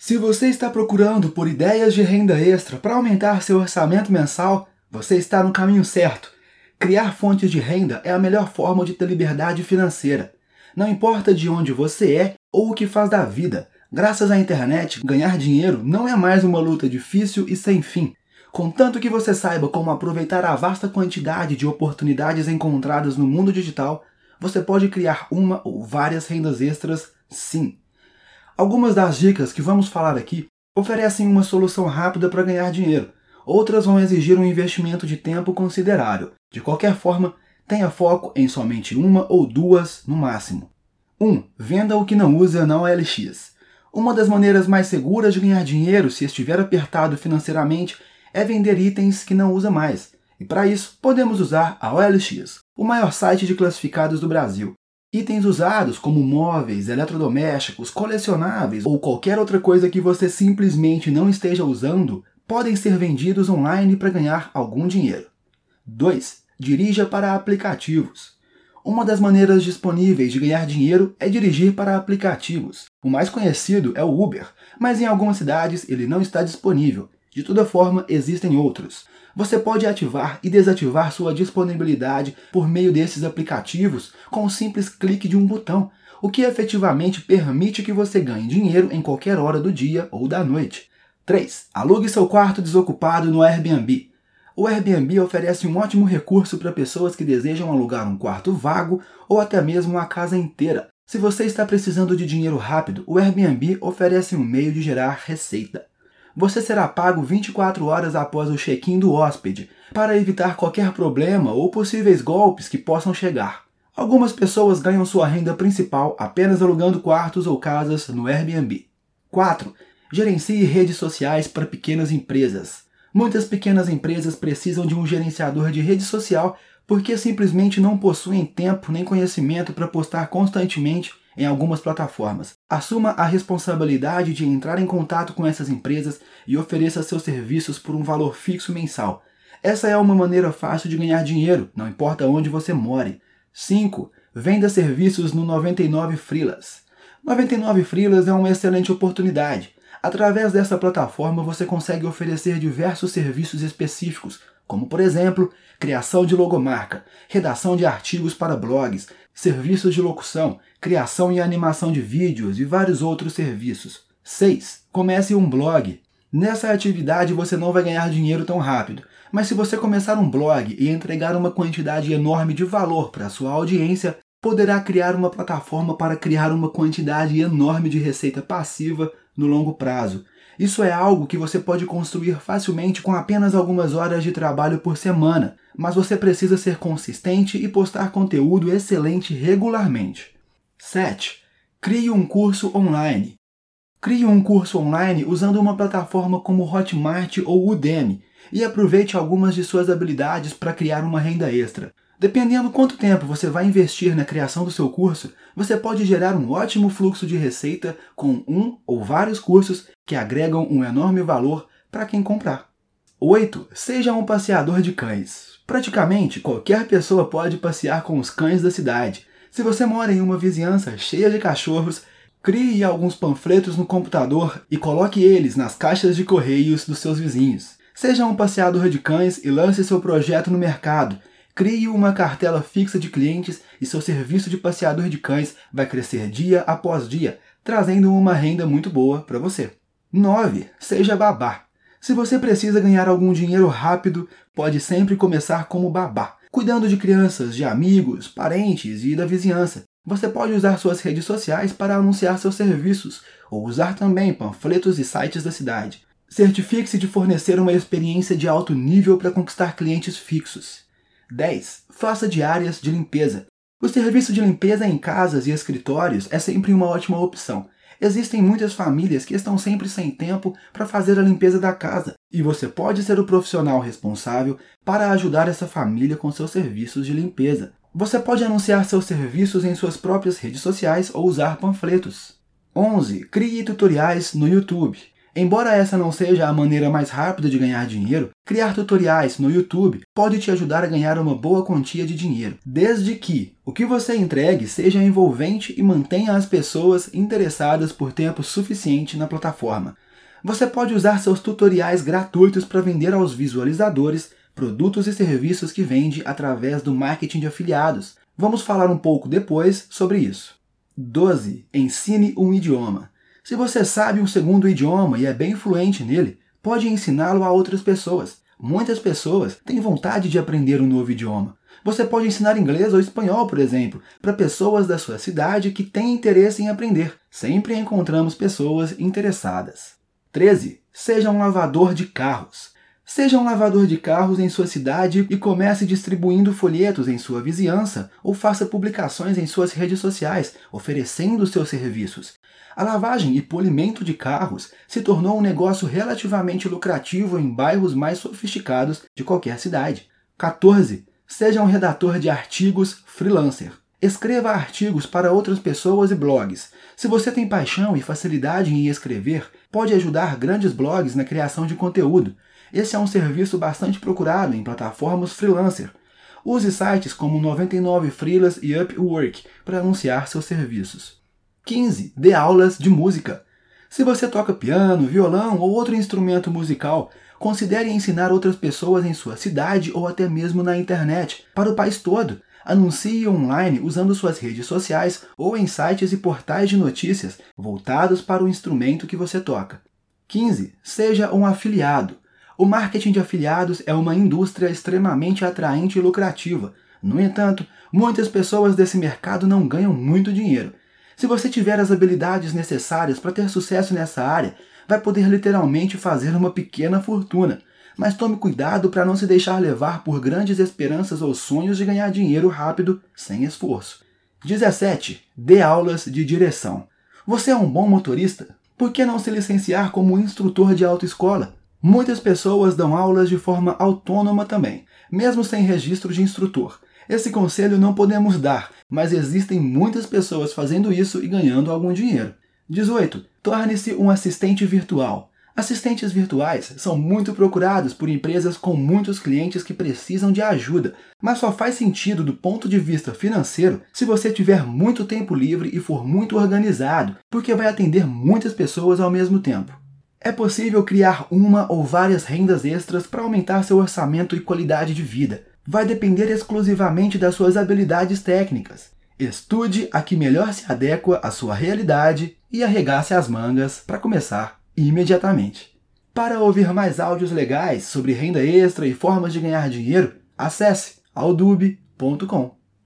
Se você está procurando por ideias de renda extra para aumentar seu orçamento mensal, você está no caminho certo. Criar fontes de renda é a melhor forma de ter liberdade financeira. Não importa de onde você é ou o que faz da vida, graças à internet, ganhar dinheiro não é mais uma luta difícil e sem fim. Contanto que você saiba como aproveitar a vasta quantidade de oportunidades encontradas no mundo digital, você pode criar uma ou várias rendas extras, sim. Algumas das dicas que vamos falar aqui oferecem uma solução rápida para ganhar dinheiro. Outras vão exigir um investimento de tempo considerável. De qualquer forma, tenha foco em somente uma ou duas no máximo. 1. Um, venda o que não usa na OLX. Uma das maneiras mais seguras de ganhar dinheiro se estiver apertado financeiramente é vender itens que não usa mais. E para isso, podemos usar a OLX, o maior site de classificados do Brasil. Itens usados como móveis, eletrodomésticos, colecionáveis ou qualquer outra coisa que você simplesmente não esteja usando podem ser vendidos online para ganhar algum dinheiro. 2. Dirija para aplicativos. Uma das maneiras disponíveis de ganhar dinheiro é dirigir para aplicativos. O mais conhecido é o Uber, mas em algumas cidades ele não está disponível. De toda forma, existem outros. Você pode ativar e desativar sua disponibilidade por meio desses aplicativos com o simples clique de um botão, o que efetivamente permite que você ganhe dinheiro em qualquer hora do dia ou da noite. 3. Alugue seu quarto desocupado no Airbnb. O Airbnb oferece um ótimo recurso para pessoas que desejam alugar um quarto vago ou até mesmo uma casa inteira. Se você está precisando de dinheiro rápido, o Airbnb oferece um meio de gerar receita você será pago 24 horas após o check-in do hóspede, para evitar qualquer problema ou possíveis golpes que possam chegar. Algumas pessoas ganham sua renda principal apenas alugando quartos ou casas no Airbnb. 4. Gerencie redes sociais para pequenas empresas. Muitas pequenas empresas precisam de um gerenciador de rede social porque simplesmente não possuem tempo nem conhecimento para postar constantemente em algumas plataformas. Assuma a responsabilidade de entrar em contato com essas empresas e ofereça seus serviços por um valor fixo mensal. Essa é uma maneira fácil de ganhar dinheiro, não importa onde você more. 5. Venda serviços no 99 Freelas. 99 Freelas é uma excelente oportunidade. Através dessa plataforma você consegue oferecer diversos serviços específicos, como por exemplo, criação de logomarca, redação de artigos para blogs, serviços de locução, criação e animação de vídeos e vários outros serviços. 6. Comece um blog. Nessa atividade você não vai ganhar dinheiro tão rápido, mas se você começar um blog e entregar uma quantidade enorme de valor para sua audiência, poderá criar uma plataforma para criar uma quantidade enorme de receita passiva no longo prazo. Isso é algo que você pode construir facilmente com apenas algumas horas de trabalho por semana, mas você precisa ser consistente e postar conteúdo excelente regularmente. 7. Crie um curso online. Crie um curso online usando uma plataforma como Hotmart ou Udemy e aproveite algumas de suas habilidades para criar uma renda extra. Dependendo quanto tempo você vai investir na criação do seu curso, você pode gerar um ótimo fluxo de receita com um ou vários cursos que agregam um enorme valor para quem comprar. 8. Seja um passeador de cães. Praticamente qualquer pessoa pode passear com os cães da cidade. Se você mora em uma vizinhança cheia de cachorros, crie alguns panfletos no computador e coloque eles nas caixas de correios dos seus vizinhos. Seja um passeador de cães e lance seu projeto no mercado, Crie uma cartela fixa de clientes e seu serviço de passeador de cães vai crescer dia após dia, trazendo uma renda muito boa para você. 9. Seja babá. Se você precisa ganhar algum dinheiro rápido, pode sempre começar como babá, cuidando de crianças, de amigos, parentes e da vizinhança. Você pode usar suas redes sociais para anunciar seus serviços, ou usar também panfletos e sites da cidade. Certifique-se de fornecer uma experiência de alto nível para conquistar clientes fixos. 10. Faça diárias de limpeza. O serviço de limpeza em casas e escritórios é sempre uma ótima opção. Existem muitas famílias que estão sempre sem tempo para fazer a limpeza da casa, e você pode ser o profissional responsável para ajudar essa família com seus serviços de limpeza. Você pode anunciar seus serviços em suas próprias redes sociais ou usar panfletos. 11. Crie tutoriais no YouTube. Embora essa não seja a maneira mais rápida de ganhar dinheiro, criar tutoriais no YouTube pode te ajudar a ganhar uma boa quantia de dinheiro, desde que o que você entregue seja envolvente e mantenha as pessoas interessadas por tempo suficiente na plataforma. Você pode usar seus tutoriais gratuitos para vender aos visualizadores produtos e serviços que vende através do marketing de afiliados. Vamos falar um pouco depois sobre isso. 12. Ensine um idioma. Se você sabe um segundo idioma e é bem fluente nele, pode ensiná-lo a outras pessoas. Muitas pessoas têm vontade de aprender um novo idioma. Você pode ensinar inglês ou espanhol, por exemplo, para pessoas da sua cidade que têm interesse em aprender. Sempre encontramos pessoas interessadas. 13. Seja um lavador de carros. Seja um lavador de carros em sua cidade e comece distribuindo folhetos em sua vizinhança ou faça publicações em suas redes sociais, oferecendo seus serviços. A lavagem e polimento de carros se tornou um negócio relativamente lucrativo em bairros mais sofisticados de qualquer cidade. 14. Seja um redator de artigos freelancer. Escreva artigos para outras pessoas e blogs. Se você tem paixão e facilidade em escrever, pode ajudar grandes blogs na criação de conteúdo. Esse é um serviço bastante procurado em plataformas freelancer. Use sites como 99 Freelas e Upwork para anunciar seus serviços. 15. Dê aulas de música. Se você toca piano, violão ou outro instrumento musical, considere ensinar outras pessoas em sua cidade ou até mesmo na internet, para o país todo. Anuncie online usando suas redes sociais ou em sites e portais de notícias voltados para o instrumento que você toca. 15. Seja um afiliado. O marketing de afiliados é uma indústria extremamente atraente e lucrativa. No entanto, muitas pessoas desse mercado não ganham muito dinheiro. Se você tiver as habilidades necessárias para ter sucesso nessa área, vai poder literalmente fazer uma pequena fortuna. Mas tome cuidado para não se deixar levar por grandes esperanças ou sonhos de ganhar dinheiro rápido, sem esforço. 17. Dê aulas de direção. Você é um bom motorista? Por que não se licenciar como instrutor de autoescola? Muitas pessoas dão aulas de forma autônoma também, mesmo sem registro de instrutor. Esse conselho não podemos dar, mas existem muitas pessoas fazendo isso e ganhando algum dinheiro. 18. Torne-se um assistente virtual. Assistentes virtuais são muito procurados por empresas com muitos clientes que precisam de ajuda, mas só faz sentido do ponto de vista financeiro se você tiver muito tempo livre e for muito organizado, porque vai atender muitas pessoas ao mesmo tempo. É possível criar uma ou várias rendas extras para aumentar seu orçamento e qualidade de vida. Vai depender exclusivamente das suas habilidades técnicas. Estude a que melhor se adequa à sua realidade e arregace as mangas para começar imediatamente. Para ouvir mais áudios legais sobre renda extra e formas de ganhar dinheiro, acesse audube.com.